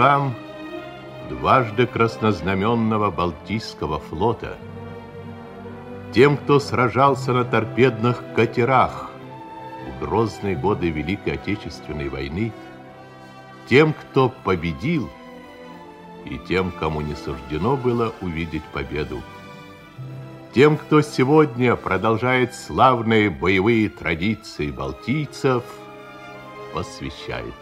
Морякам дважды краснознаменного Балтийского флота, тем, кто сражался на торпедных катерах в грозные годы Великой Отечественной войны, тем, кто победил, и тем, кому не суждено было увидеть победу. Тем, кто сегодня продолжает славные боевые традиции балтийцев, посвящается.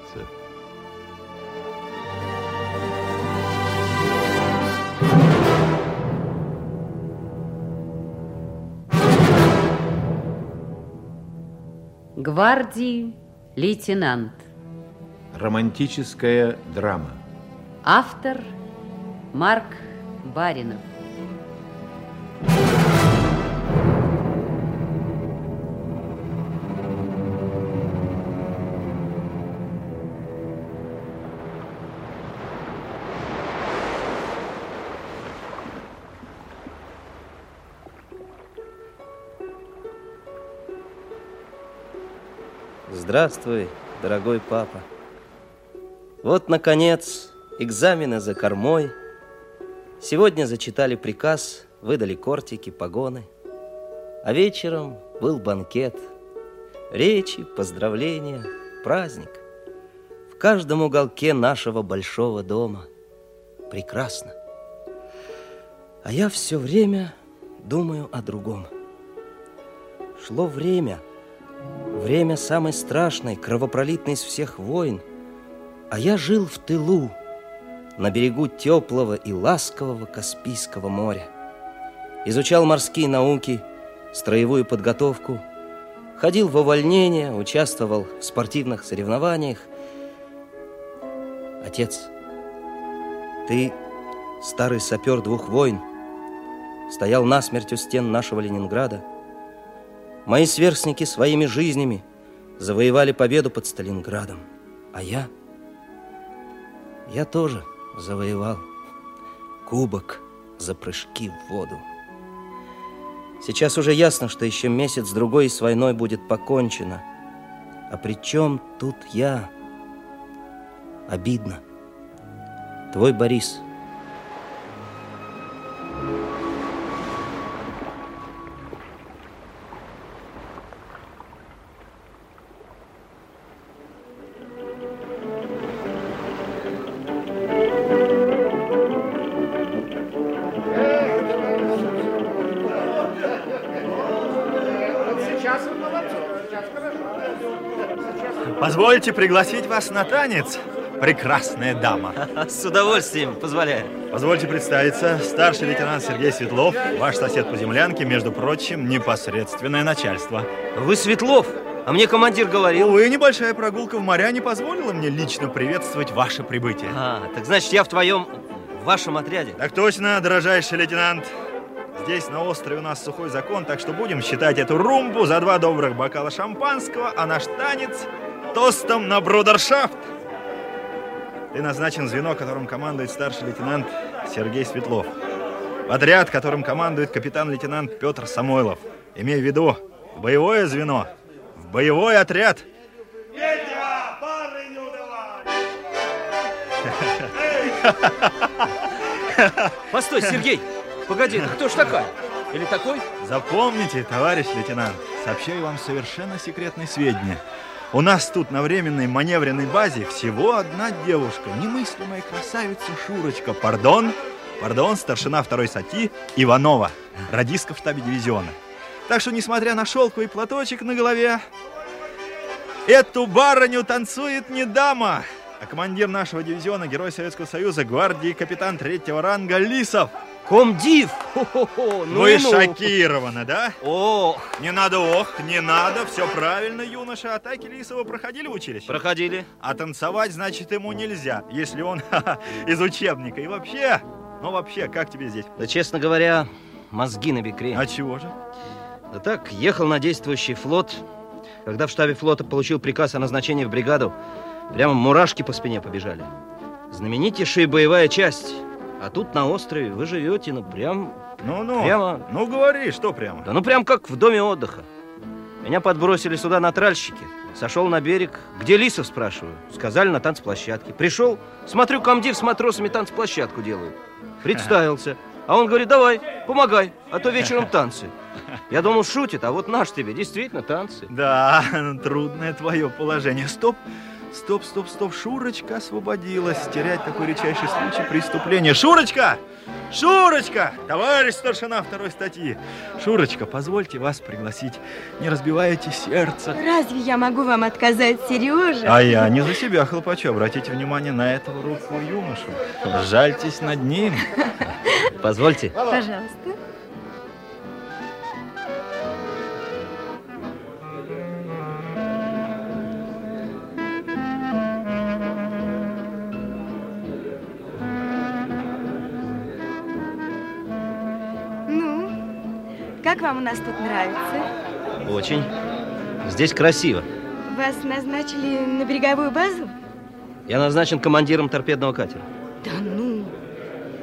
Гвардии лейтенант. Романтическая драма. Автор Марк Баринов. Здравствуй, дорогой папа. Вот, наконец, экзамены за кормой. Сегодня зачитали приказ, выдали кортики, погоны. А вечером был банкет. Речи, поздравления, праздник. В каждом уголке нашего большого дома. Прекрасно. А я все время думаю о другом. Шло время, время самой страшной, кровопролитной из всех войн, а я жил в тылу, на берегу теплого и ласкового Каспийского моря. Изучал морские науки, строевую подготовку, ходил в увольнение, участвовал в спортивных соревнованиях. Отец, ты старый сапер двух войн, стоял насмерть у стен нашего Ленинграда. Мои сверстники своими жизнями завоевали победу под Сталинградом, а я, я тоже завоевал кубок за прыжки в воду. Сейчас уже ясно, что еще месяц-другой и с войной будет покончено. А при чем тут я? Обидно. Твой Борис – Позвольте пригласить вас на танец, прекрасная дама. С удовольствием, позволяю. Позвольте представиться, старший лейтенант Сергей Светлов, ваш сосед по землянке, между прочим, непосредственное начальство. Вы Светлов? А мне командир говорил... Увы, небольшая прогулка в моря не позволила мне лично приветствовать ваше прибытие. А, так значит, я в твоем... в вашем отряде? Так точно, дорожайший лейтенант. Здесь на острове у нас сухой закон, так что будем считать эту румбу за два добрых бокала шампанского, а наш танец тостом на брудершафт. Ты назначен звено, которым командует старший лейтенант Сергей Светлов. В отряд, которым командует капитан-лейтенант Петр Самойлов. Имей в виду, в боевое звено, в боевой отряд. Петя, пары не удавай! Постой, Сергей! Погоди, ну кто ж такая? Или такой? Запомните, товарищ лейтенант, сообщаю вам совершенно секретные сведения. У нас тут на временной маневренной базе всего одна девушка, немыслимая красавица Шурочка. Пардон, пардон, старшина второй сати Иванова, радистка в штабе дивизиона. Так что, несмотря на шелковый платочек на голове, эту барыню танцует не дама, а командир нашего дивизиона, герой Советского Союза, гвардии капитан третьего ранга Лисов. Комдив! Хо-хо-хо, ну Вы ну. шокированы, да? Ох! Не надо ох, не надо, все правильно, юноша. Атаки Лисова проходили в училище? Проходили. А танцевать, значит, ему нельзя, если он из учебника. И вообще, ну вообще, как тебе здесь? Да, честно говоря, мозги на бекре. А чего же? Да так, ехал на действующий флот. Когда в штабе флота получил приказ о назначении в бригаду, прямо мурашки по спине побежали. Знаменитейшая боевая часть а тут на острове вы живете, ну прям... Ну-ну, прямо... ну говори, что прямо? Да ну прям как в доме отдыха. Меня подбросили сюда на тральщике. Сошел на берег. Где Лисов, спрашиваю? Сказали, на танцплощадке. Пришел, смотрю, комдив с матросами танцплощадку делают. Представился. А он говорит, давай, помогай, а то вечером танцы. Я думал, шутит, а вот наш тебе, действительно, танцы. Да, трудное твое положение. Стоп, стоп, стоп, стоп. Шурочка освободилась. Терять такой редчайший случай преступления. Шурочка! Шурочка! Товарищ старшина второй статьи. Шурочка, позвольте вас пригласить. Не разбивайте сердце. Разве я могу вам отказать, Сережа? А я не за себя хлопочу. Обратите внимание на этого руку юношу. Жальтесь над ним. Позвольте. Пожалуйста. Как вам у нас тут нравится? Очень. Здесь красиво. Вас назначили на береговую базу? Я назначен командиром торпедного катера. Да ну!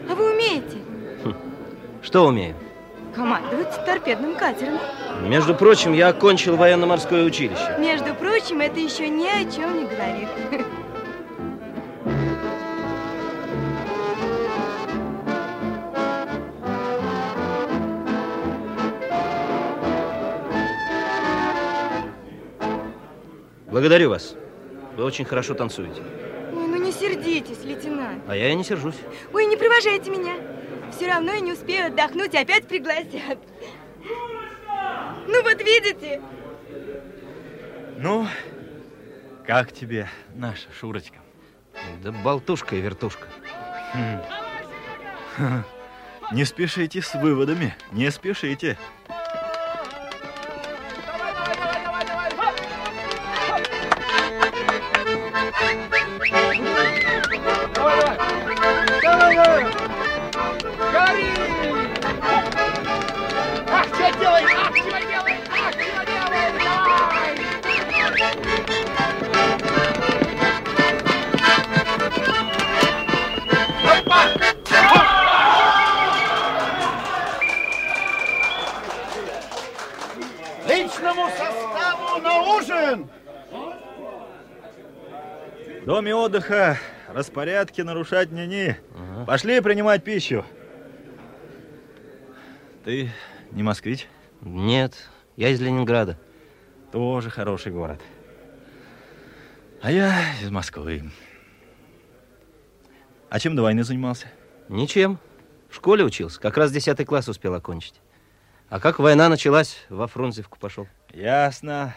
А вы умеете Что умею? командовать торпедным катером? Между прочим, я окончил военно-морское училище. Между прочим, это еще ни о чем не говорит. Благодарю вас. Вы очень хорошо танцуете. Ой, ну не сердитесь, лейтенант. А я и не сержусь. Ой, не провожайте меня. Все равно я не успею отдохнуть, и опять пригласят. Ну вот видите? Ну, как тебе наша Шурочка? Да болтушка и вертушка. Не спешите с выводами, не спешите. Распорядки нарушать не ни. Пошли принимать пищу. Ты не москвич? Нет, я из Ленинграда. Тоже хороший город. А я из Москвы. А чем до войны занимался? Ничем. В школе учился. Как раз 10 класс успел окончить. А как война началась, во Фрунзевку пошел. Ясно.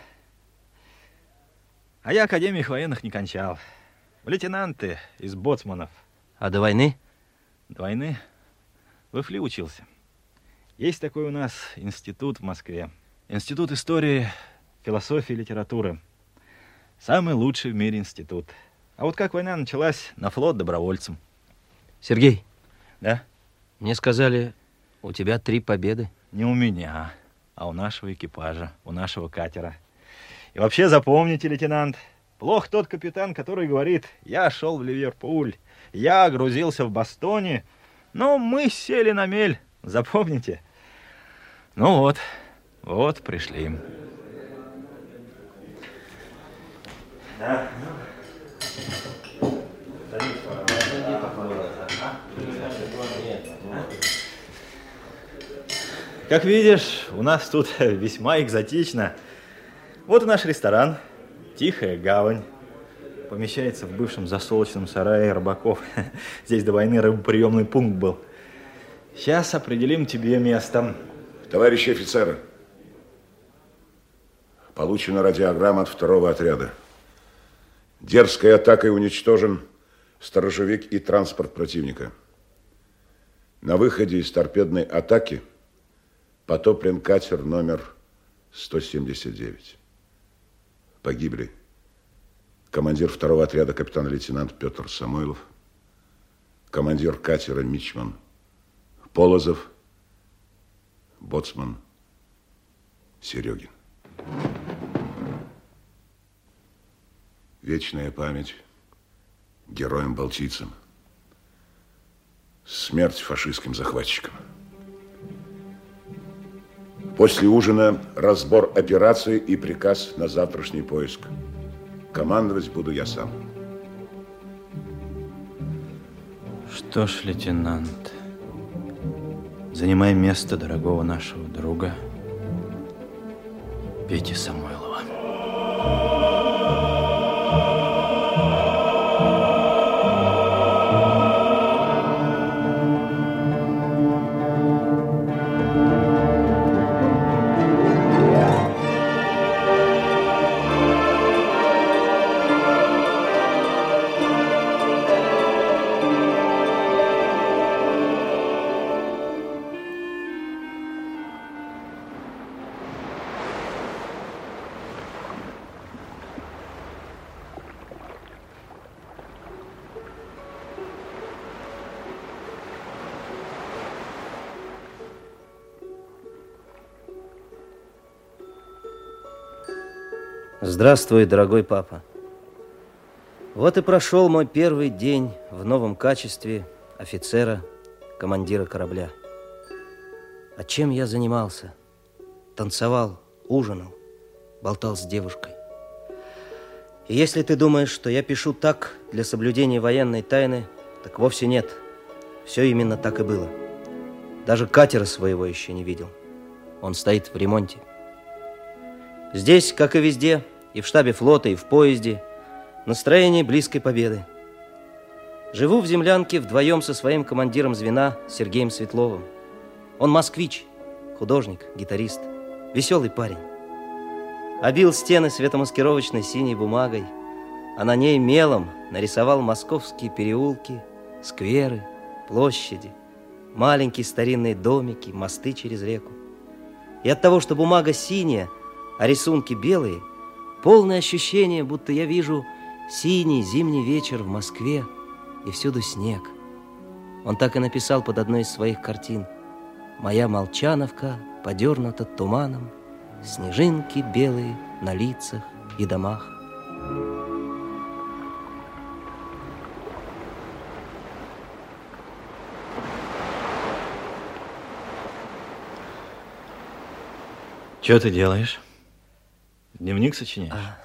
А я академиях военных не кончал. Лейтенанты из боцманов. А до войны? До войны в ИФЛИ учился. Есть такой у нас институт в Москве. Институт истории, философии и литературы. Самый лучший в мире институт. А вот как война началась, на флот добровольцем. Сергей, Да? мне сказали, у тебя три победы. Не у меня, а у нашего экипажа, у нашего катера. И вообще запомните, лейтенант, плох тот капитан, который говорит, я шел в Ливерпуль, я грузился в Бостоне, но мы сели на мель. Запомните? Ну вот, вот пришли. Как видишь, у нас тут весьма экзотично. Вот наш ресторан. Тихая гавань. Помещается в бывшем засолочном сарае рыбаков. Здесь до войны рыбоприемный пункт был. Сейчас определим тебе место. Товарищи офицеры, получена радиограмма от второго отряда. Дерзкой атакой уничтожен сторожевик и транспорт противника. На выходе из торпедной атаки потоплен катер номер 179. Погибли командир второго отряда капитан-лейтенант Петр Самойлов, командир катера Мичман Полозов, боцман Серегин. Вечная память героям-балтийцам. Смерть фашистским захватчикам. После ужина разбор операции и приказ на завтрашний поиск. Командовать буду я сам. Что ж, лейтенант, занимай место дорогого нашего друга Пети Самойлова. Здравствуй, дорогой папа. Вот и прошел мой первый день в новом качестве офицера, командира корабля. А чем я занимался? Танцевал, ужинал, болтал с девушкой. И если ты думаешь, что я пишу так для соблюдения военной тайны, так вовсе нет. Все именно так и было. Даже катера своего еще не видел. Он стоит в ремонте. Здесь, как и везде, и в штабе флота, и в поезде, настроение близкой победы. Живу в землянке вдвоем со своим командиром звена Сергеем Светловым. Он москвич, художник, гитарист, веселый парень. Обил стены светомаскировочной синей бумагой, а на ней мелом нарисовал московские переулки, скверы, площади, маленькие старинные домики, мосты через реку. И от того, что бумага синяя, а рисунки белые, полное ощущение, будто я вижу синий зимний вечер в Москве, и всюду снег. Он так и написал под одной из своих картин. «Моя молчановка подернута туманом, снежинки белые на лицах и домах». Что ты делаешь? Дневник сочиняешь? А,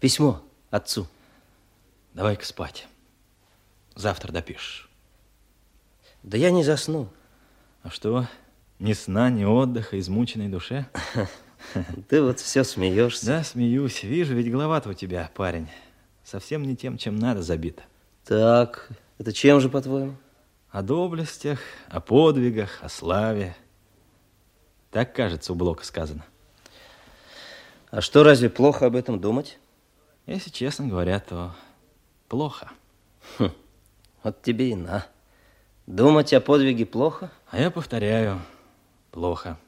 письмо отцу. Давай-ка спать. Завтра допишешь. Да я не засну. А что, ни сна, ни отдыха, измученной душе? Ты вот все смеешься. Да, смеюсь. Вижу, ведь голова-то у тебя, парень, совсем не тем, чем надо забита. Так, это чем же, по-твоему? О доблестях, о подвигах, о славе. Так, кажется, у Блока сказано. А что, разве плохо об этом думать? Если честно говоря, то плохо. Хм, вот тебе и на. Думать о подвиге плохо? А я повторяю, плохо.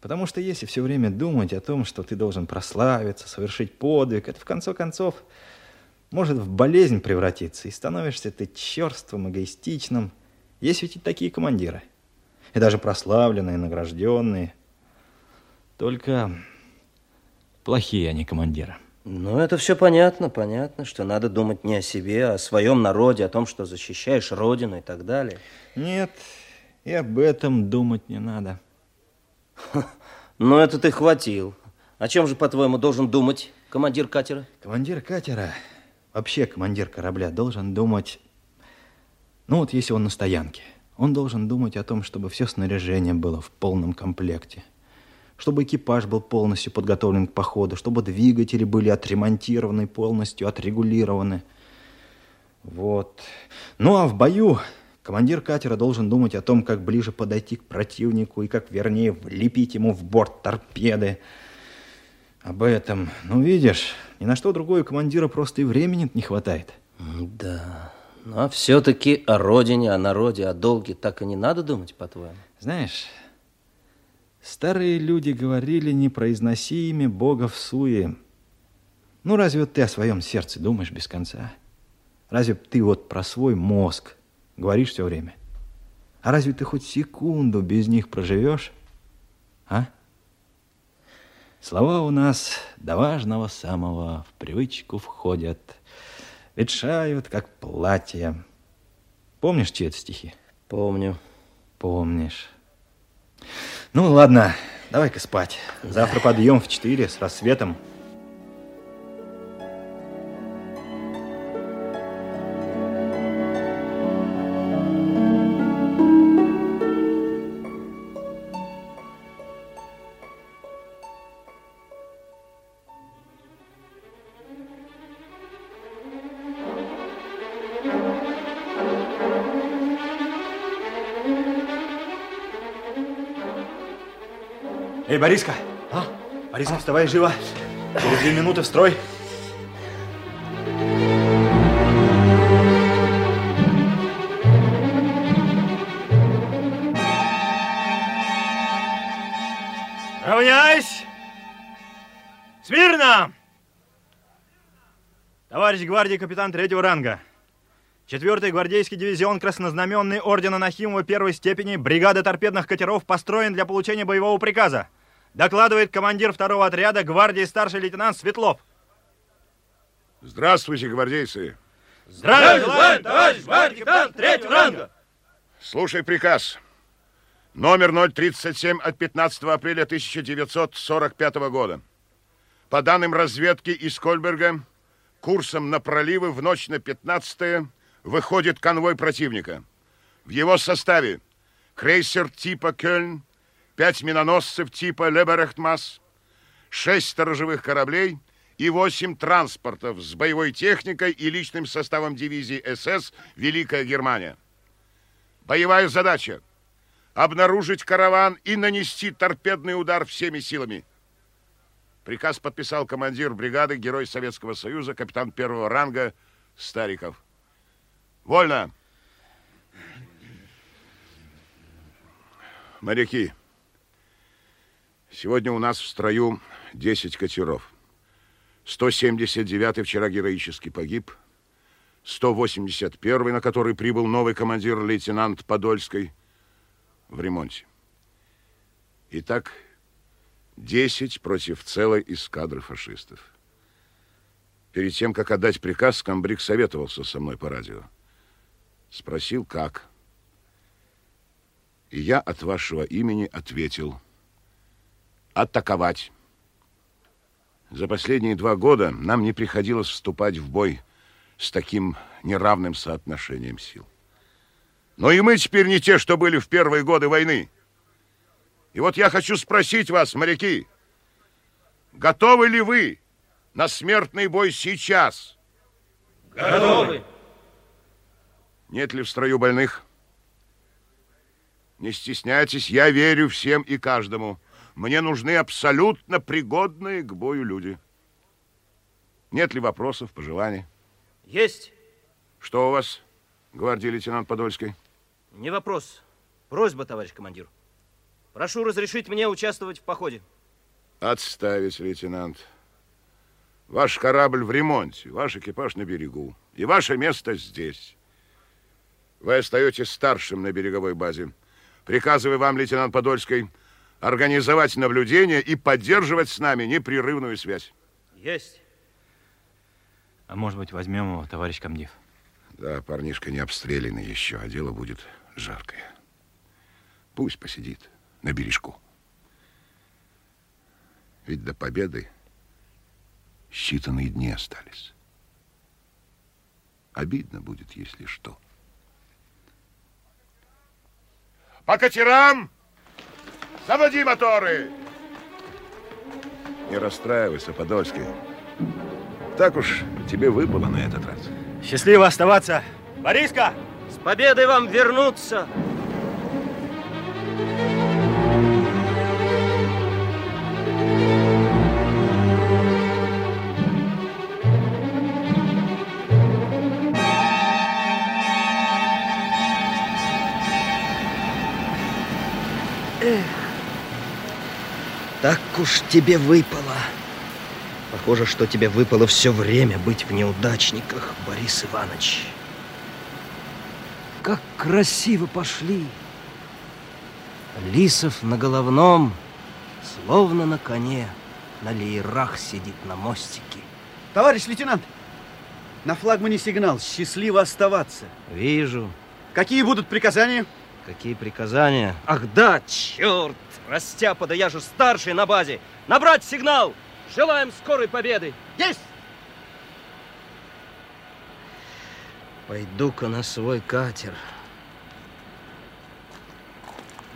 Потому что если все время думать о том, что ты должен прославиться, совершить подвиг, это в конце концов может в болезнь превратиться, и становишься ты черствым, эгоистичным. Есть ведь и такие командиры. И даже прославленные, награжденные. Только плохие они командиры. Ну, это все понятно, понятно, что надо думать не о себе, а о своем народе, о том, что защищаешь родину и так далее. Нет, и об этом думать не надо. Ну, это ты хватил. О чем же, по-твоему, должен думать командир катера? Командир катера, вообще командир корабля, должен думать... Ну, вот если он на стоянке, он должен думать о том, чтобы все снаряжение было в полном комплекте чтобы экипаж был полностью подготовлен к походу, чтобы двигатели были отремонтированы, полностью отрегулированы. Вот. Ну а в бою командир катера должен думать о том, как ближе подойти к противнику и как вернее влепить ему в борт торпеды. Об этом, ну видишь, ни на что другое командира просто и времени не хватает. Да, но все-таки о родине, о народе, о долге так и не надо думать, по-твоему? Знаешь, Старые люди говорили, не произноси имя Бога в суе. Ну, разве вот ты о своем сердце думаешь без конца? Разве ты вот про свой мозг говоришь все время? А разве ты хоть секунду без них проживешь? А? Слова у нас до важного самого в привычку входят, ветшают, как платья. Помнишь, чьи это стихи? Помню. Помнишь. Ну, ладно, давай-ка спать. Завтра подъем в 4 с рассветом. Эй, Бориска! А? Бориска, вставай живо. Через две минуты в строй. Равняйсь! Смирно! Товарищ гвардии капитан третьего ранга. Четвертый гвардейский дивизион краснознаменный ордена Нахимова первой степени бригады торпедных катеров построен для получения боевого приказа. Докладывает командир второго отряда гвардии старший лейтенант Светлов. Здравствуйте, гвардейцы. Здравия желаем, товарищ гвардии капитан третьего ранга. Слушай приказ. Номер 037 от 15 апреля 1945 года. По данным разведки из Кольберга, курсом на проливы в ночь на 15 выходит конвой противника. В его составе крейсер типа «Кёльн», пять миноносцев типа «Леберехтмас», шесть сторожевых кораблей и восемь транспортов с боевой техникой и личным составом дивизии СС «Великая Германия». Боевая задача – обнаружить караван и нанести торпедный удар всеми силами. Приказ подписал командир бригады, герой Советского Союза, капитан первого ранга Стариков. Вольно. Моряки, сегодня у нас в строю 10 катеров. 179-й вчера героически погиб. 181-й, на который прибыл новый командир лейтенант Подольской, в ремонте. Итак, 10 против целой эскадры фашистов. Перед тем, как отдать приказ, комбриг советовался со мной по радио. Спросил, как. И я от вашего имени ответил. Атаковать. За последние два года нам не приходилось вступать в бой с таким неравным соотношением сил. Но и мы теперь не те, что были в первые годы войны. И вот я хочу спросить вас, моряки, готовы ли вы на смертный бой сейчас? Готовы. Нет ли в строю больных? Не стесняйтесь, я верю всем и каждому. Мне нужны абсолютно пригодные к бою люди. Нет ли вопросов, пожеланий? Есть. Что у вас, гвардии лейтенант Подольской? Не вопрос. Просьба, товарищ командир. Прошу разрешить мне участвовать в походе. Отставить, лейтенант. Ваш корабль в ремонте, ваш экипаж на берегу. И ваше место здесь. Вы остаетесь старшим на береговой базе. Приказываю вам, лейтенант Подольской, организовать наблюдение и поддерживать с нами непрерывную связь. Есть. А может быть, возьмем его, товарищ комдив? Да, парнишка не обстрелянный еще, а дело будет жаркое. Пусть посидит на бережку. Ведь до победы считанные дни остались. Обидно будет, если что. По катерам! Заводи моторы! Не расстраивайся, Подольский. Так уж тебе выпало на этот раз. Счастливо оставаться. Бориска! С победой вам вернуться! Уж тебе выпало. Похоже, что тебе выпало все время быть в неудачниках, Борис Иванович. Как красиво пошли. Лисов на головном, словно на коне, на леерах сидит на мостике. Товарищ лейтенант, на флагмане сигнал. Счастливо оставаться. Вижу. Какие будут приказания? Какие приказания? Ах да, черт! Растяпа, да я же старший на базе. Набрать сигнал! Желаем скорой победы! Есть! Пойду-ка на свой катер.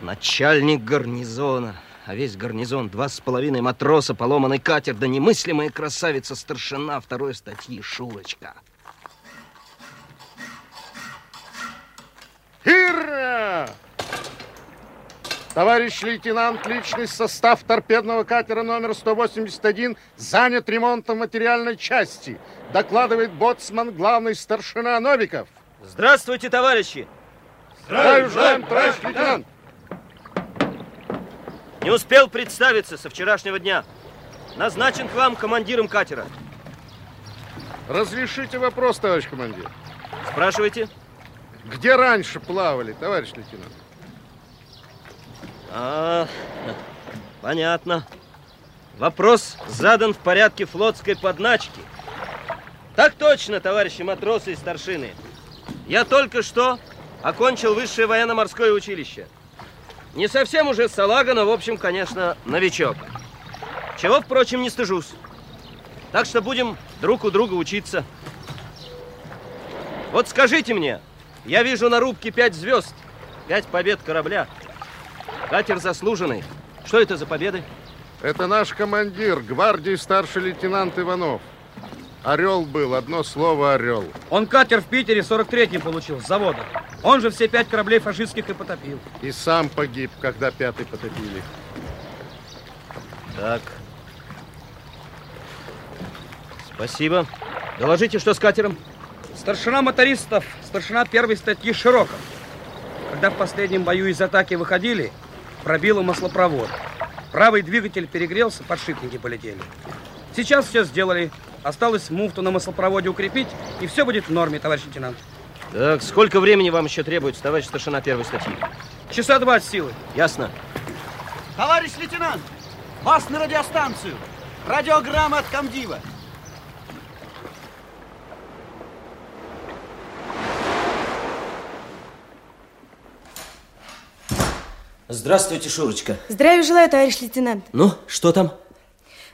Начальник гарнизона. А весь гарнизон два с половиной матроса, поломанный катер, да немыслимая красавица старшина второй статьи Шурочка. Ира! Товарищ лейтенант, личный состав торпедного катера номер 181 занят ремонтом материальной части. Докладывает боцман главный старшина Новиков. Здравствуйте, товарищи! Здравия желаем, товарищ лейтенант! Не успел представиться со вчерашнего дня. Назначен к вам командиром катера. Разрешите вопрос, товарищ командир. Спрашивайте. Где раньше плавали, товарищ лейтенант? А, понятно. Вопрос задан в порядке флотской подначки. Так точно, товарищи матросы и старшины. Я только что окончил высшее военно-морское училище. Не совсем уже салага, но, в общем, конечно, новичок. Чего, впрочем, не стыжусь. Так что будем друг у друга учиться. Вот скажите мне, я вижу на рубке пять звезд, пять побед корабля. Катер заслуженный. Что это за победы? Это наш командир, гвардии старший лейтенант Иванов. Орел был, одно слово орел. Он катер в Питере 43-м получил, с завода. Он же все пять кораблей фашистских и потопил. И сам погиб, когда пятый потопили. Так. Спасибо. Доложите, что с катером? Старшина мотористов, старшина первой статьи Широков. Когда в последнем бою из атаки выходили, пробило маслопровод. Правый двигатель перегрелся, подшипники полетели. Сейчас все сделали. Осталось муфту на маслопроводе укрепить, и все будет в норме, товарищ лейтенант. Так, сколько времени вам еще требуется, товарищ старшина первой статьи? Часа два от силы. Ясно. Товарищ лейтенант, вас на радиостанцию. Радиограмма от комдива. Здравствуйте, Шурочка. Здравия желаю, товарищ лейтенант. Ну, что там?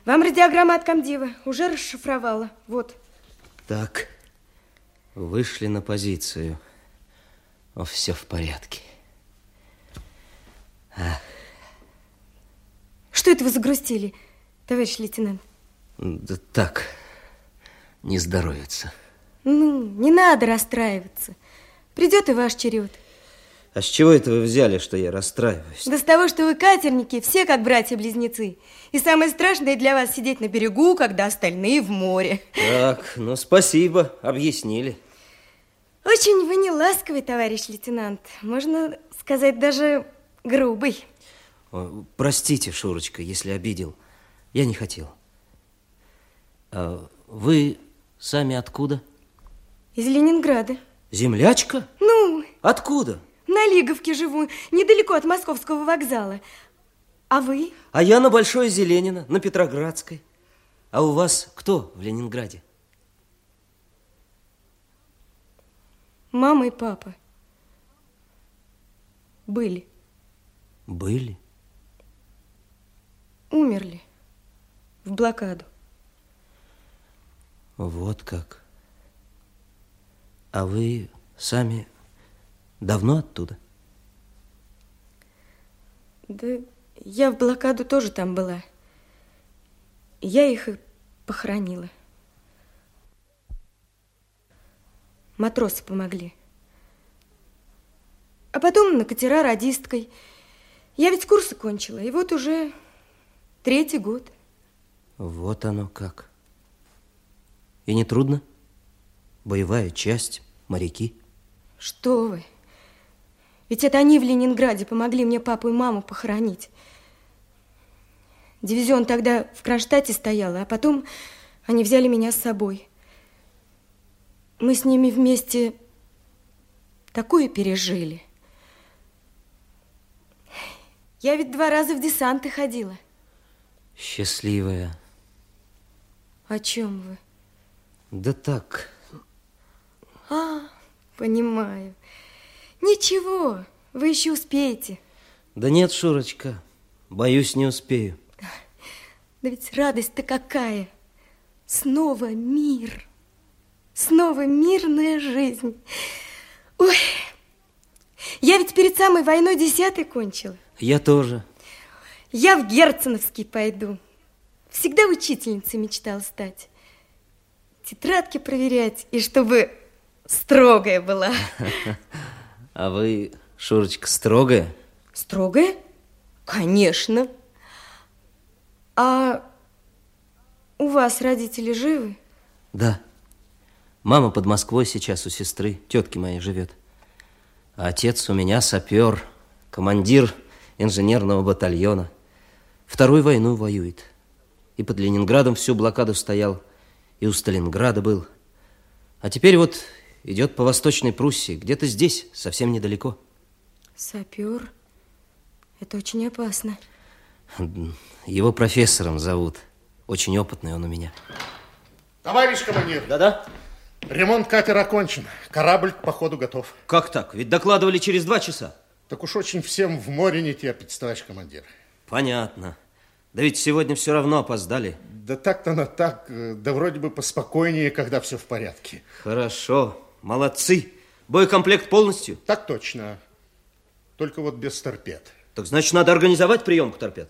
Вам радиограмма от комдива. Уже расшифровала. Вот. Так, вышли на позицию. О, все в порядке. А, Что это вы загрустили, товарищ лейтенант? да так, не здоровится. Ну, не надо расстраиваться. Придет и ваш черед. А с чего это вы взяли, что я расстраиваюсь? Да с того, что вы катерники, все как братья-близнецы. И самое страшное для вас сидеть на берегу, когда остальные в море. Так, ну спасибо, объяснили. Очень вы не ласковый, товарищ лейтенант. Можно сказать, даже грубый. Простите, Шурочка, если обидел. Я не хотел. А вы сами откуда? Из Ленинграда. Землячка? Ну, Откуда? На Лиговке живу, недалеко от московского вокзала. А вы? А я на Большой Зеленина, на Петроградской. А у вас кто в Ленинграде? Мама и папа. Были. Были. Умерли. В блокаду. Вот как. А вы сами давно оттуда? Да я в блокаду тоже там была. Я их и похоронила. Матросы помогли. А потом на катера радисткой. Я ведь курсы кончила, и вот уже третий год. Вот оно как. И не трудно? Боевая часть, моряки. Что вы? Ведь это они в Ленинграде помогли мне папу и маму похоронить. Дивизион тогда в Кронштадте стоял, а потом они взяли меня с собой. Мы с ними вместе такое пережили. Я ведь два раза в десанты ходила. Счастливая. О чем вы? Да так, А, понимаю. Ничего, Вы еще успеете. Да нет, Шурочка, боюсь, не успею. Да ведь радость-то какая. Снова мир. Снова мирная жизнь. Ой, я ведь перед самой войной десятый кончила. Я тоже. Я в Герценовский пойду. Всегда учительницей мечтала стать. Тетрадки проверять, и чтобы строгая была. А вы, Шурочка, строгая? Строгая? Конечно. А у вас родители живы? Да. Мама под Москвой сейчас у сестры, тетки моей живет. А отец у меня сапер, командир инженерного батальона. Вторую войну воюет. И под Ленинградом всю блокаду стоял, и у Сталинграда был. А теперь вот идет по Восточной Пруссии, где-то здесь, совсем недалеко. Сапер? Это очень опасно. Его профессором зовут. Очень опытный он у меня. Товарищ командир. Да-да? Ремонт катера окончен. Корабль к походу готов. Как так? Ведь докладывали через два часа. Так уж очень всем в море не терпится, товарищ командир. Понятно. Да ведь сегодня все равно опоздали. Да так-то на так, э, да вроде бы поспокойнее, когда все в порядке. Хорошо, молодцы. Боекомплект полностью? Так точно. Только вот без торпед. Так значит, надо организовать приемку торпед?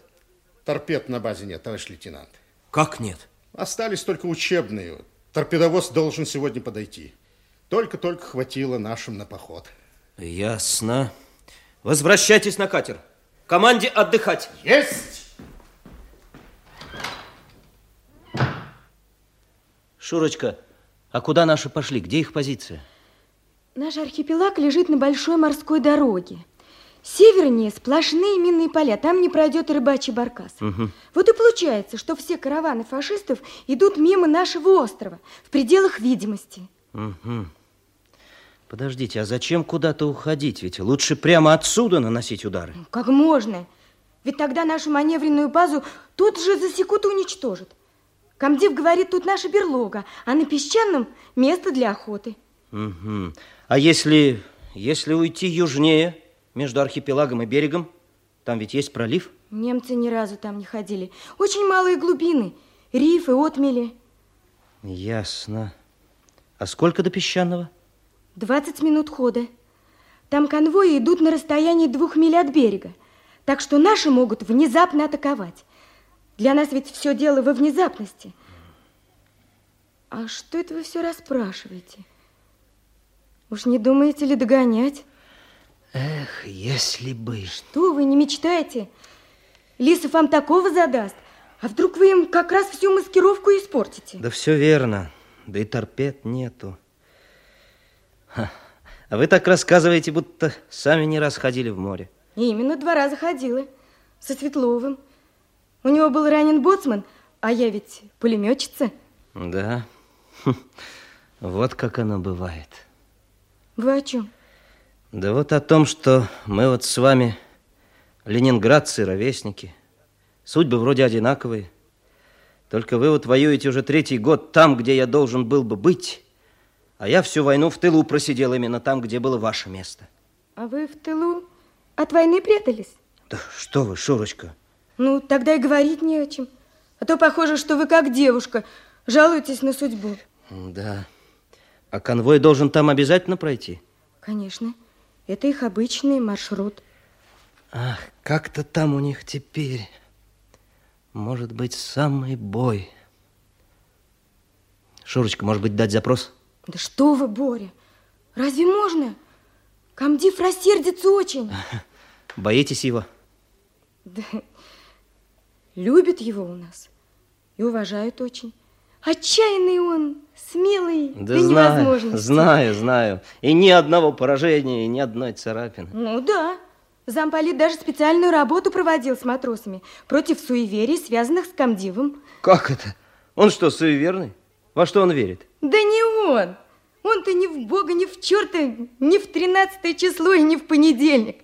Торпед на базе нет, товарищ лейтенант. Как нет? Остались только учебные. Торпедовоз должен сегодня подойти. Только-только хватило нашим на поход. Ясно. Возвращайтесь на катер. Команде отдыхать. Есть! Шурочка, а куда наши пошли? Где их позиция? Наш архипелаг лежит на большой морской дороге. Севернее сплошные минные поля, там не пройдет и рыбачий баркас. Угу. Вот и получается, что все караваны фашистов идут мимо нашего острова, в пределах видимости. Угу. Подождите, а зачем куда-то уходить? Ведь лучше прямо отсюда наносить удары. Как можно? Ведь тогда нашу маневренную базу тут же засекут и уничтожат. Комдив говорит, тут наша берлога, а на песчаном место для охоты. Угу. А если, если уйти южнее, между архипелагом и берегом? Там ведь есть пролив? Немцы ни разу там не ходили. Очень малые глубины, рифы, отмели. Ясно. А сколько до песчаного? 20 минут хода. Там конвои идут на расстоянии двух миль от берега. Так что наши могут внезапно атаковать. Для нас ведь все дело во внезапности. А что это вы все расспрашиваете? Уж не думаете ли догонять? Эх, если бы... Что вы, не мечтаете? Лисов вам такого задаст. А вдруг вы им как раз всю маскировку испортите? Да все верно. Да и торпед нету. Ха. А вы так рассказываете, будто сами не раз ходили в море. Именно два раза ходила. Со Светловым. У него был ранен боцман, а я ведь пулеметчица. Да. Вот как оно бывает. Вы о чем? Да вот о том, что мы вот с вами ленинградцы, ровесники. Судьбы вроде одинаковые. Только вы вот воюете уже третий год там, где я должен был бы быть, а я всю войну в тылу просидел именно там, где было ваше место. А вы в тылу от войны прятались? Да что вы, Шурочка. Ну, тогда и говорить не о чем. А то похоже, что вы как девушка, жалуетесь на судьбу. Да. А конвой должен там обязательно пройти? Конечно. Это их обычный маршрут. Ах, как-то там у них теперь может быть самый бой. Шурочка, может быть, дать запрос? Да что вы, Боря, разве можно? Комдив рассердится очень. Боитесь его? Да, любят его у нас и уважают очень. Отчаянный он, смелый да до знаю, невозможности. Знаю, знаю. И ни одного поражения, и ни одной царапины. Ну да. Замполит даже специальную работу проводил с матросами против суеверий, связанных с комдивом. Как это? Он что, суеверный? Во что он верит? Да не он. Он-то ни в Бога, ни в черта, ни в тринадцатое число и ни в понедельник.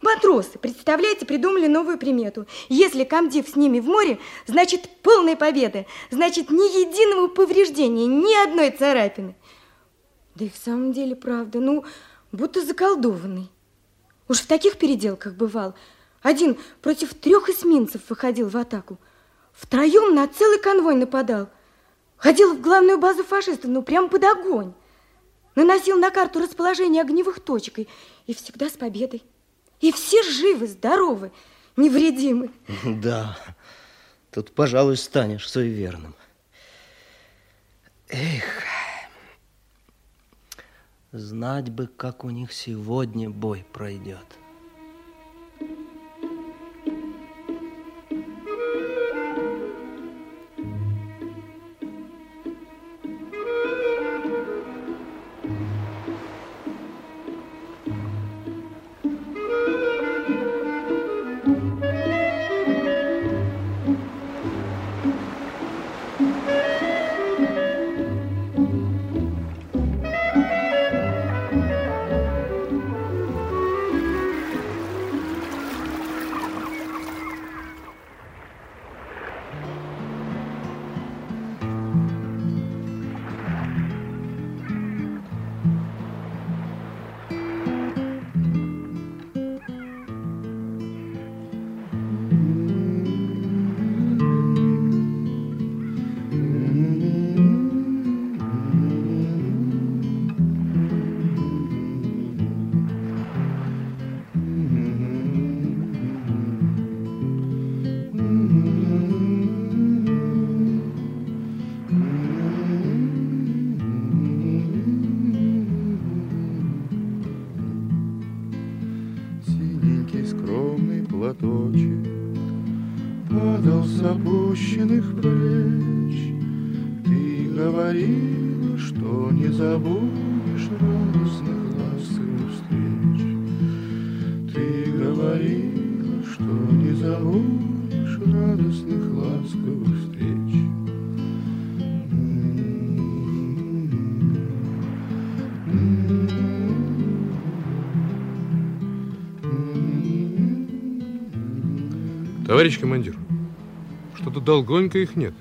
Матросы, представляете, придумали новую примету. Если комдив с ними в море, значит полная победа. Значит, ни единого повреждения, ни одной царапины. Да и в самом деле правда, ну, будто заколдованный. Уж в таких переделках бывал. Один против трех эсминцев выходил в атаку. Втроем на целый конвой нападал. Ходил в главную базу фашистов, ну прямо под огонь. Наносил на карту расположение огневых точек и, и всегда с победой. И все живы, здоровы, невредимы. Да, тут, пожалуй, станешь суеверным. Эх, знать бы, как у них сегодня бой пройдет. Товарищ командир, что-то долгонько их нет.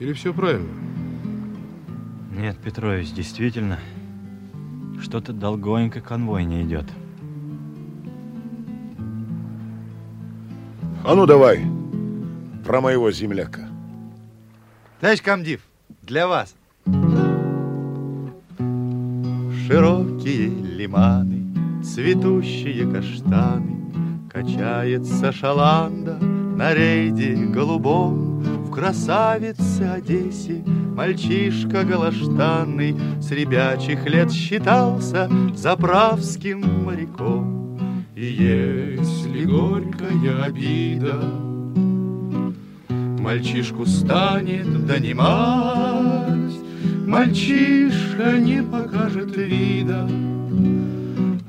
Или все правильно? Нет, Петрович, действительно, что-то долгонько конвой не идет. А ну давай, про моего земляка. Товарищ комдив, для вас. Широкие лиманы, цветущие каштаны, Качается шаланда на рейде голубом В красавице Одессе мальчишка галаштанный С ребячих лет считался заправским моряком. И если горькая обида Мальчишку станет донимать, Мальчишка не покажет вида,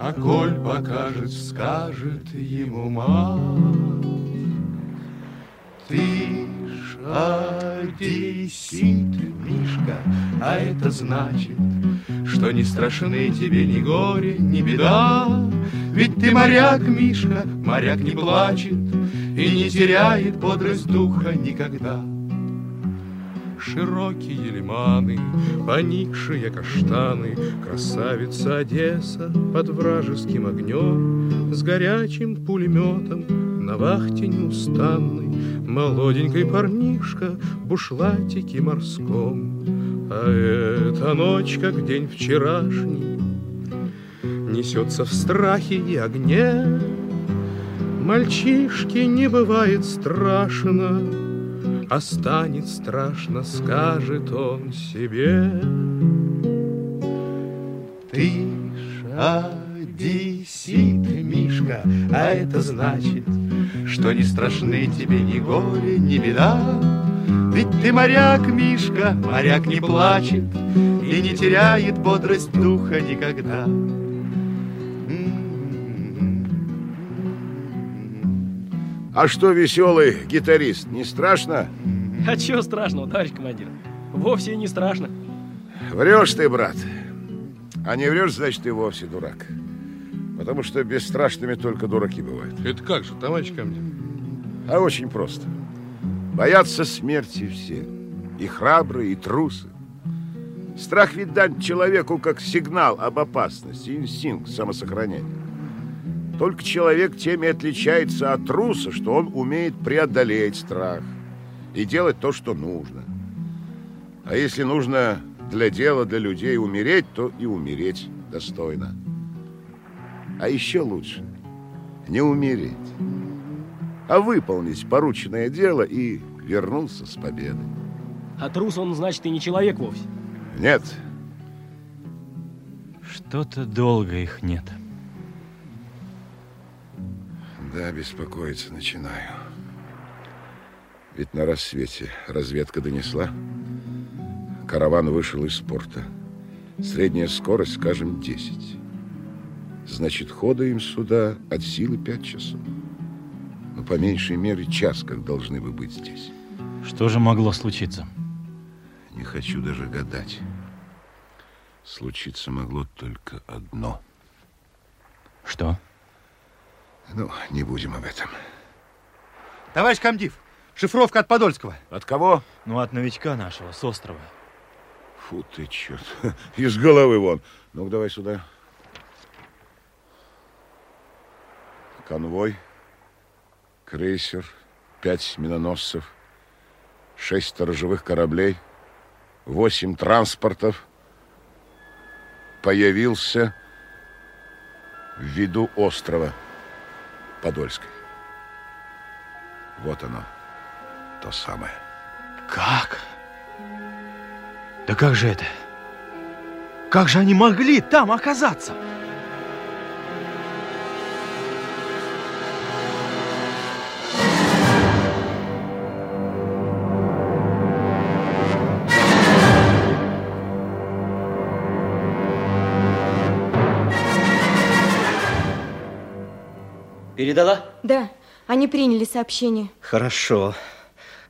А коль покажет, скажет ему мать. Ты ж одессит, Мишка, а это значит, Что не страшны тебе ни горе, ни беда. Ведь ты моряк, Мишка, моряк не плачет И не теряет бодрость духа никогда. Широкие лиманы, поникшие каштаны, Красавица Одесса под вражеским огнем, С горячим пулеметом на вахте неустанной, Молоденький парнишка в бушлатике морском. А эта ночь, как день вчерашний, Несется в страхе и огне. Мальчишке не бывает страшно, а станет страшно, скажет он себе. Ты одессит, Мишка, а это значит, что не страшны тебе ни горе, ни беда. Ведь ты моряк, Мишка, моряк не плачет и не теряет бодрость духа никогда. А что веселый гитарист, не страшно? А чего страшного, товарищ командир? Вовсе не страшно. Врешь ты, брат. А не врешь, значит, ты вовсе дурак. Потому что бесстрашными только дураки бывают. Это как же, товарищ командир? А очень просто. Боятся смерти все. И храбрые, и трусы. Страх ведь дан человеку как сигнал об опасности, инстинкт самосохранения. Только человек тем и отличается от труса, что он умеет преодолеть страх и делать то, что нужно. А если нужно для дела, для людей умереть, то и умереть достойно. А еще лучше не умереть, а выполнить порученное дело и вернулся с победой. А трус он, значит, и не человек вовсе. Нет. Что-то долго их нет. Да, беспокоиться начинаю. Ведь на рассвете разведка донесла. Караван вышел из порта. Средняя скорость, скажем, 10. Значит, хода им сюда от силы 5 часов. Но по меньшей мере час, как должны бы быть здесь. Что же могло случиться? Не хочу даже гадать. Случиться могло только одно. Что? Ну, не будем об этом. Товарищ комдив, шифровка от Подольского. От кого? Ну, от новичка нашего, с острова. Фу ты, черт. Из головы вон. Ну-ка, давай сюда. Конвой, крейсер, пять миноносцев, шесть сторожевых кораблей, восемь транспортов. Появился в виду острова Подольской. Вот оно, то самое. Как? Да как же это? Как же они могли там оказаться? Передала? Да, они приняли сообщение. Хорошо.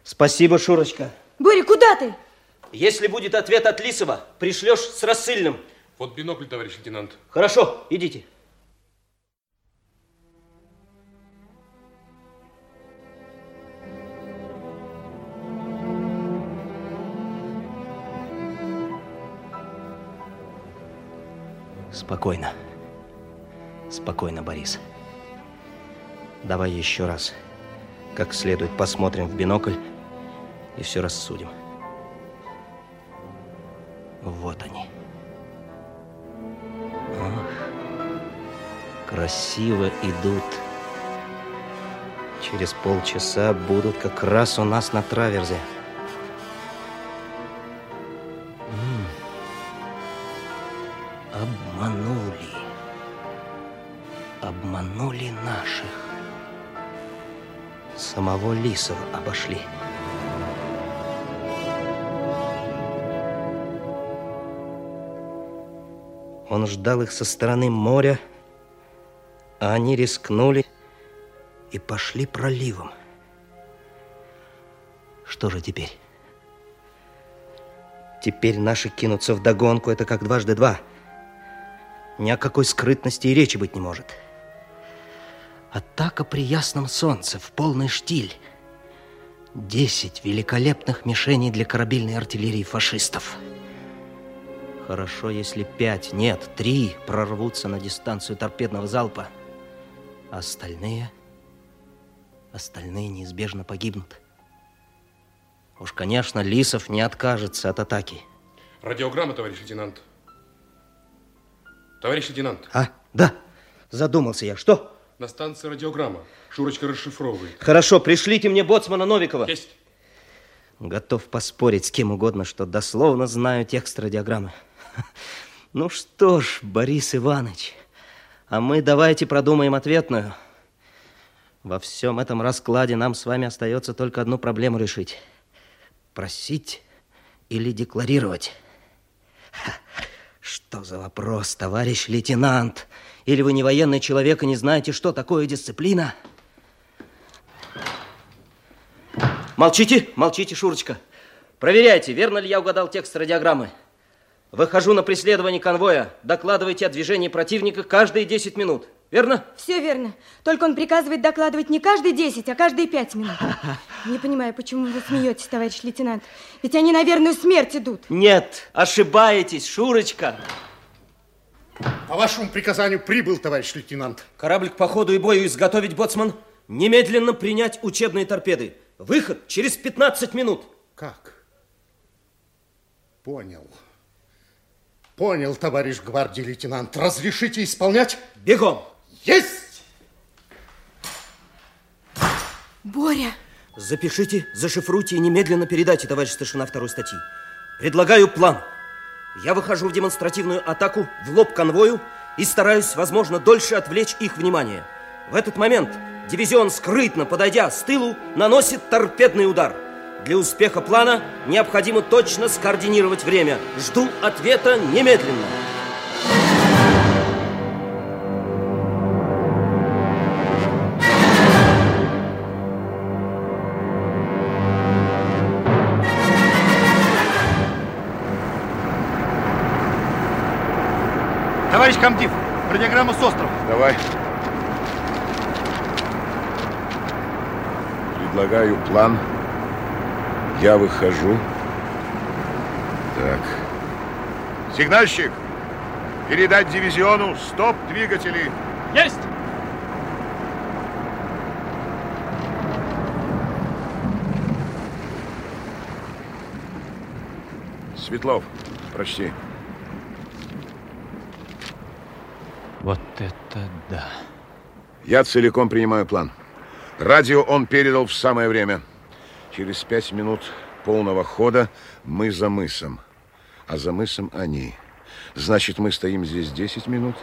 Спасибо, Шурочка. Боря, куда ты? Если будет ответ от Лисова, пришлешь с рассыльным. Вот бинокль, товарищ лейтенант. Хорошо, идите. Спокойно. Спокойно, Борис. Давай еще раз, как следует посмотрим в бинокль и все рассудим. Вот они. Ах, красиво идут. Через полчаса будут как раз у нас на траверзе. Самого Лисова обошли. Он ждал их со стороны моря, а они рискнули и пошли проливом. Что же теперь? Теперь наши кинутся в догонку, это как дважды два. Ни о какой скрытности и речи быть не может. Атака при ясном солнце, в полный штиль. Десять великолепных мишеней для корабельной артиллерии фашистов. Хорошо, если пять, нет, три прорвутся на дистанцию торпедного залпа. Остальные... Остальные неизбежно погибнут. Уж, конечно, Лисов не откажется от атаки. Радиограмма, товарищ лейтенант. Товарищ лейтенант. А, да, задумался я. Что? На станции радиограмма. Шурочка расшифровывает. Хорошо, пришлите мне боцмана Новикова. Есть. Готов поспорить с кем угодно, что дословно знаю текст радиограммы. Ну что ж, Борис Иванович, а мы давайте продумаем ответную. Во всем этом раскладе нам с вами остается только одну проблему решить. Просить или декларировать? Что за вопрос, товарищ лейтенант? Или вы не военный человек и не знаете, что такое дисциплина? Молчите, молчите, Шурочка. Проверяйте, верно ли я угадал текст радиограммы. Выхожу на преследование конвоя. Докладывайте о движении противника каждые 10 минут. Верно? Все верно. Только он приказывает докладывать не каждые 10, а каждые 5 минут. Не понимаю, почему вы смеетесь, товарищ лейтенант. Ведь они на верную смерть идут. Нет, ошибаетесь, Шурочка. По вашему приказанию прибыл, товарищ лейтенант. Корабль к походу и бою изготовить, боцман. Немедленно принять учебные торпеды. Выход через 15 минут. Как? Понял. Понял, товарищ гвардии лейтенант. Разрешите исполнять? Бегом! Есть! Боря! Запишите, зашифруйте и немедленно передайте, товарищ старшина второй статьи. Предлагаю план. Я выхожу в демонстративную атаку в лоб конвою и стараюсь, возможно, дольше отвлечь их внимание. В этот момент дивизион, скрытно подойдя с тылу, наносит торпедный удар. Для успеха плана необходимо точно скоординировать время. Жду ответа немедленно. План. Я выхожу. Так. Сигнальщик, передать дивизиону стоп двигатели. Есть! Светлов, прочти. Вот это да. Я целиком принимаю план. Радио он передал в самое время. Через пять минут полного хода мы за мысом. А за мысом они. Значит, мы стоим здесь 10 минут.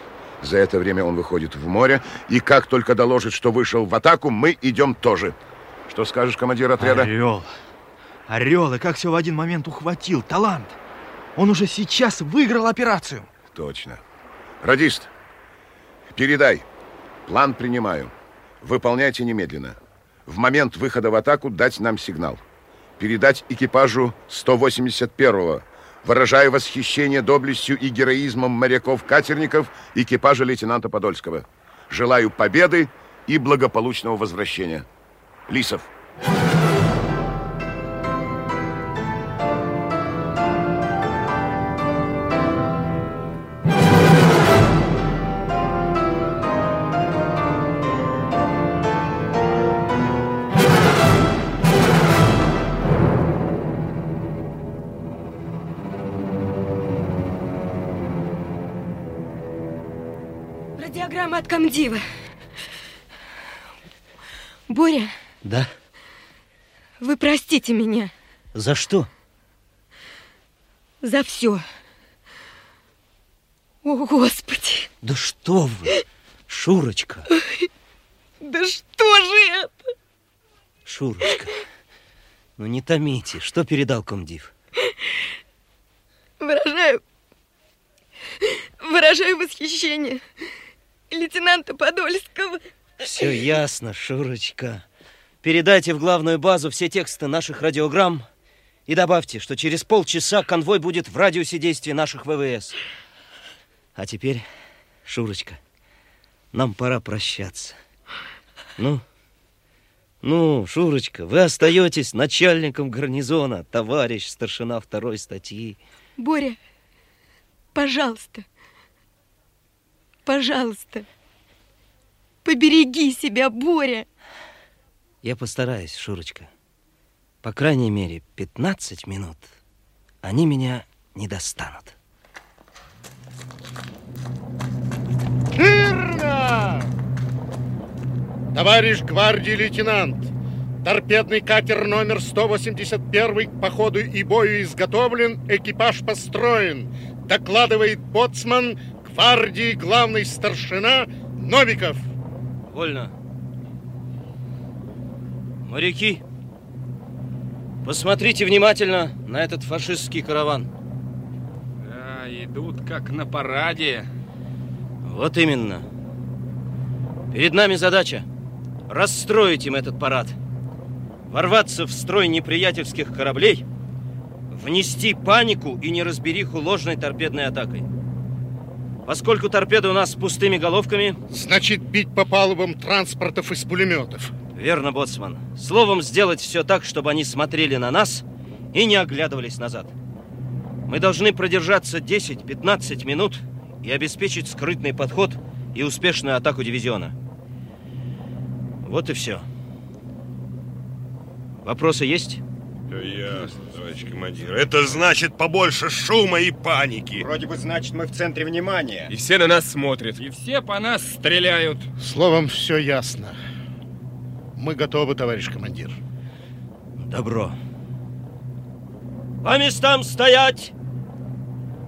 За это время он выходит в море. И как только доложит, что вышел в атаку, мы идем тоже. Что скажешь, командир отряда? Орел. Орел, и как все в один момент ухватил. Талант. Он уже сейчас выиграл операцию. Точно. Радист, передай. План принимаю. Выполняйте немедленно. В момент выхода в атаку дать нам сигнал. Передать экипажу 181-го. Выражаю восхищение доблестью и героизмом моряков-катерников экипажа лейтенанта Подольского. Желаю победы и благополучного возвращения. Лисов. Радиограмма от комдива. Боря, Да? вы простите меня За что? за все. О, Господи! Да что вы, Шурочка, Да что же это? Шурочка. Ну не томите, что передал комдив? Выражаю... Выражаю восхищение лейтенанта Подольского. Все ясно, Шурочка. Передайте в главную базу все тексты наших радиограмм и добавьте, что через полчаса конвой будет в радиусе действия наших ВВС. А теперь, Шурочка, нам пора прощаться. Ну, ну, Шурочка, вы остаетесь начальником гарнизона, товарищ старшина второй статьи. Боря, пожалуйста, пожалуйста, побереги себя, Боря. Я постараюсь, Шурочка. По крайней мере, 15 минут они меня не достанут. Мирно! Товарищ гвардии лейтенант, торпедный катер номер 181 к походу и бою изготовлен, экипаж построен. Докладывает боцман гвардии главный старшина Новиков. Вольно. Моряки, посмотрите внимательно на этот фашистский караван. Да, идут как на параде. Вот именно. Перед нами задача расстроить им этот парад, ворваться в строй неприятельских кораблей, внести панику и неразбериху ложной торпедной атакой. Поскольку торпеды у нас с пустыми головками... Значит, бить по палубам транспортов из пулеметов. Верно, боцман. Словом, сделать все так, чтобы они смотрели на нас и не оглядывались назад. Мы должны продержаться 10-15 минут и обеспечить скрытный подход и успешную атаку дивизиона. Вот и все. Вопросы есть? Ясно, товарищ командир. Это значит побольше шума и паники. Вроде бы значит мы в центре внимания. И все на нас смотрят. И все по нас стреляют. Словом, все ясно. Мы готовы, товарищ командир. Добро. По местам стоять!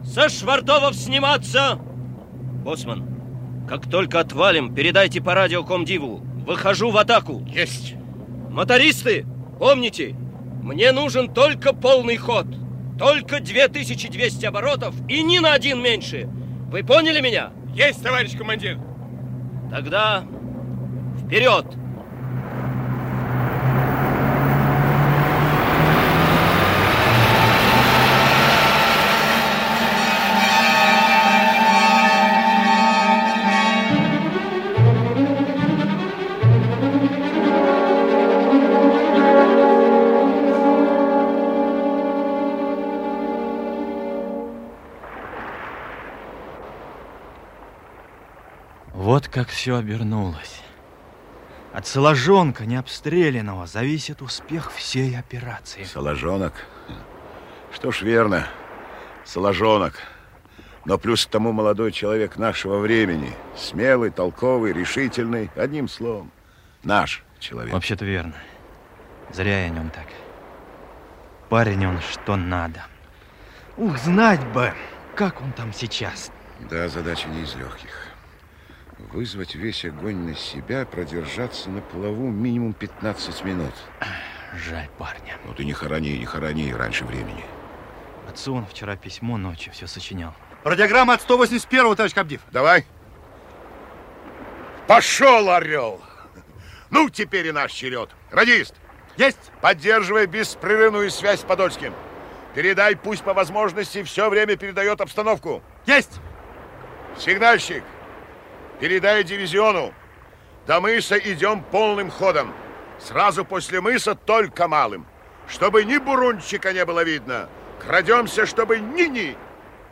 Со швартовов сниматься! Боцман, как только отвалим, передайте по радио комдиву. Выхожу в атаку. Есть. Мотористы, помните, мне нужен только полный ход. Только 2200 оборотов и ни на один меньше. Вы поняли меня? Есть, товарищ командир. Тогда вперед! Как все обернулось. От соложонка необстрелянного зависит успех всей операции. Соложонок? Что ж, верно. Соложонок. Но плюс к тому молодой человек нашего времени. Смелый, толковый, решительный. Одним словом, наш человек. Вообще-то верно. Зря я о нем так. Парень он что надо. Ух, знать бы, как он там сейчас. Да, задача не из легких. Вызвать весь огонь на себя, продержаться на плаву минимум 15 минут. Жаль парня. Ну ты не хорони, не хорони раньше времени. Отцу он вчера письмо ночью все сочинял. Радиограмма от 181-го, товарищ Кабдив. Давай. Пошел, орел! Ну, теперь и наш черед. Радист! Есть! Поддерживай беспрерывную связь с Подольским. Передай, пусть по возможности все время передает обстановку. Есть! Сигнальщик, передай дивизиону. До мыса идем полным ходом. Сразу после мыса только малым. Чтобы ни бурунчика не было видно. Крадемся, чтобы ни-ни.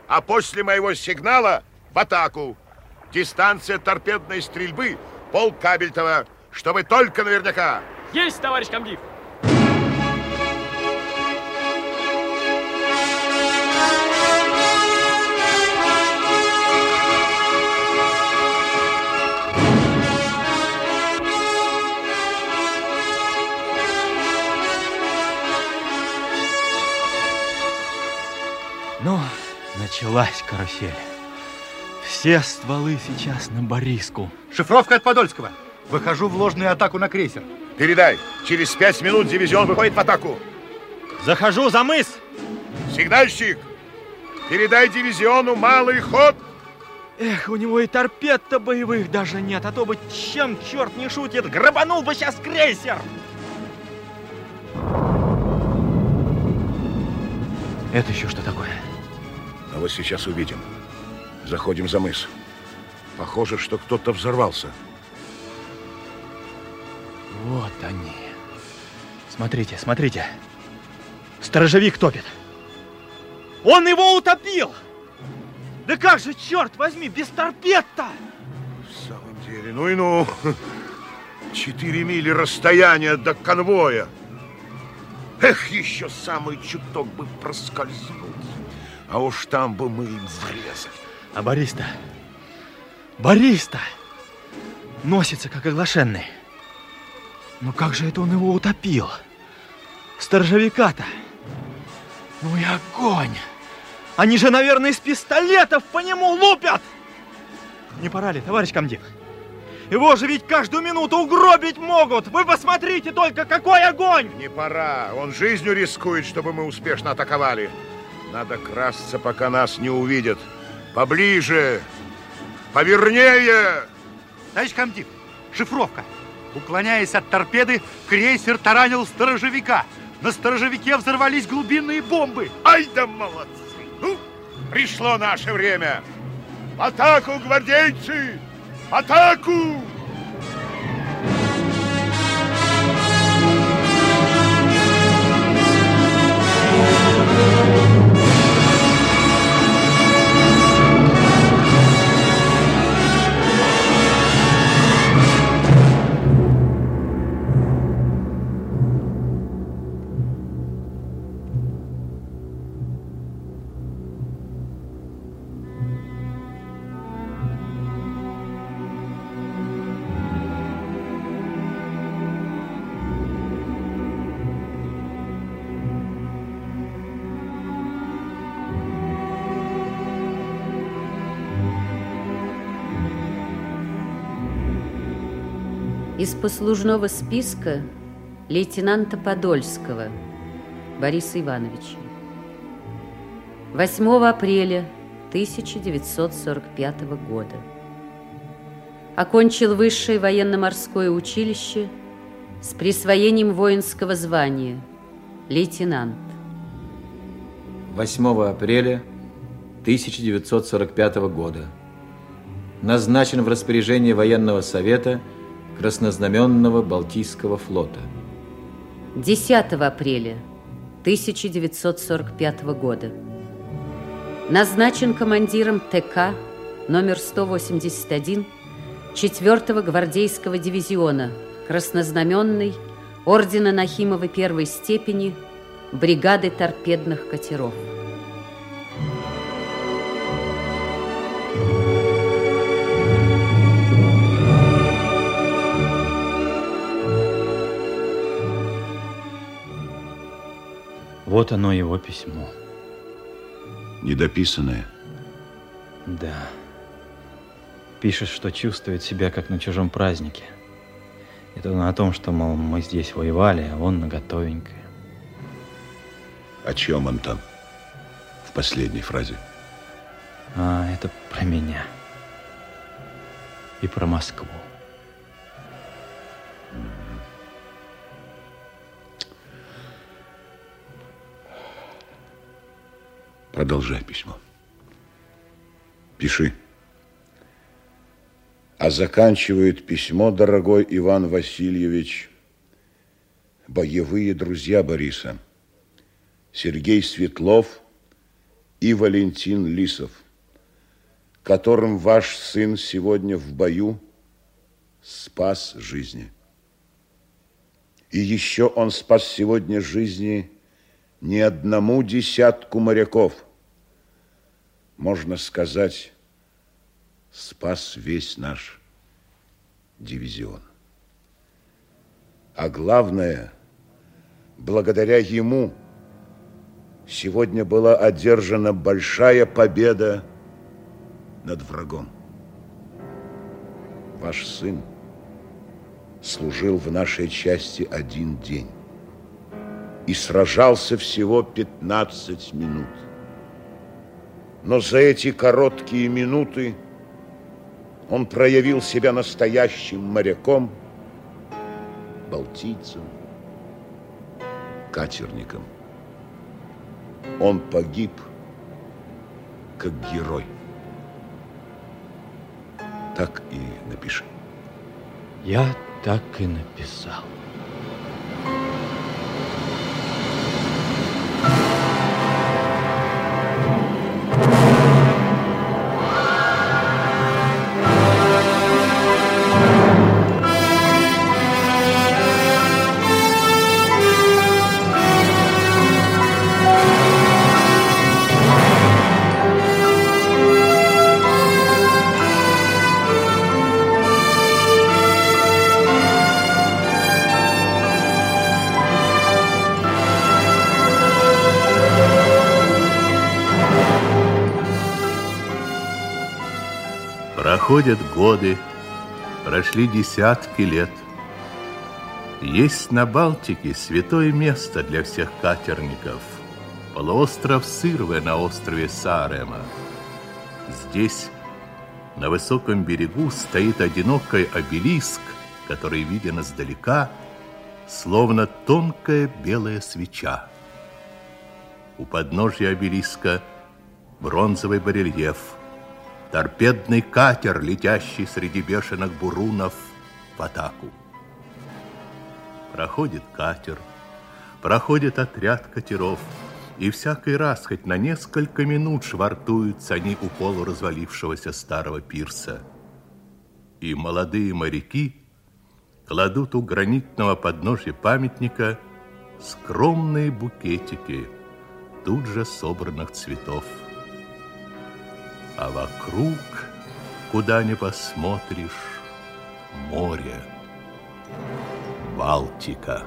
А после моего сигнала в атаку. Дистанция торпедной стрельбы пол Кабельтова, чтобы только наверняка. Есть, товарищ комдив! Ну, началась карусель. Все стволы сейчас на Бориску. Шифровка от Подольского. Выхожу в ложную атаку на крейсер. Передай, через пять минут дивизион выходит в атаку. Захожу за мыс. Сигнальщик, передай дивизиону малый ход. Эх, у него и торпед-то боевых даже нет, а то бы чем черт не шутит, грабанул бы сейчас крейсер. Это еще что такое? Вот сейчас увидим. Заходим за мыс. Похоже, что кто-то взорвался. Вот они. Смотрите, смотрите. Сторожевик топит. Он его утопил! Да как же, черт возьми, без торпед-то! В самом деле, ну и ну. Четыре мили расстояния до конвоя. Эх, еще самый чуток бы проскользнуть. А уж там бы мы им врезали. А Борис-то, Борис-то носится, как оглашенный. Ну как же это он его утопил? Сторожевика-то. Ну и огонь! Они же, наверное, из пистолетов по нему лупят! Не пора ли, товарищ комдив? Его же ведь каждую минуту угробить могут! Вы посмотрите только, какой огонь! Не пора. Он жизнью рискует, чтобы мы успешно атаковали. Надо красться, пока нас не увидят. Поближе! Повернее! Товарищ комдив, шифровка. Уклоняясь от торпеды, крейсер таранил сторожевика. На сторожевике взорвались глубинные бомбы. Ай да молодцы! Ну, пришло наше время! В атаку, гвардейцы! В атаку! Из послужного списка лейтенанта Подольского Бориса Ивановича. 8 апреля 1945 года. Окончил высшее военно-морское училище с присвоением воинского звания лейтенант. 8 апреля 1945 года. Назначен в распоряжение военного совета Краснознаменного Балтийского флота. 10 апреля 1945 года. Назначен командиром ТК номер 181 4-го гвардейского дивизиона Краснознаменной ордена Нахимова первой степени бригады торпедных катеров. Вот оно его письмо. Недописанное? Да. Пишет, что чувствует себя как на чужом празднике. Это он о том, что, мол, мы здесь воевали, а он наготовенькое. О чем он там? В последней фразе. А, это про меня. И про Москву. Продолжай письмо. Пиши. А заканчивает письмо, дорогой Иван Васильевич, боевые друзья Бориса, Сергей Светлов и Валентин Лисов, которым ваш сын сегодня в бою спас жизни. И еще он спас сегодня жизни ни одному десятку моряков. Можно сказать, спас весь наш дивизион. А главное, благодаря ему сегодня была одержана большая победа над врагом. Ваш сын служил в нашей части один день и сражался всего 15 минут. Но за эти короткие минуты он проявил себя настоящим моряком, балтийцем, катерником. Он погиб как герой. Так и напиши. Я так и написал. Проходят годы, прошли десятки лет. Есть на Балтике святое место для всех катерников. Полуостров Сырве на острове Сарема. Здесь, на высоком берегу, стоит одинокий обелиск, который виден издалека, словно тонкая белая свеча. У подножья обелиска бронзовый барельеф – торпедный катер, летящий среди бешеных бурунов в атаку. Проходит катер, проходит отряд катеров, и всякий раз, хоть на несколько минут, швартуются они у полуразвалившегося старого пирса. И молодые моряки кладут у гранитного подножья памятника скромные букетики тут же собранных цветов а вокруг, куда ни посмотришь, море, Балтика.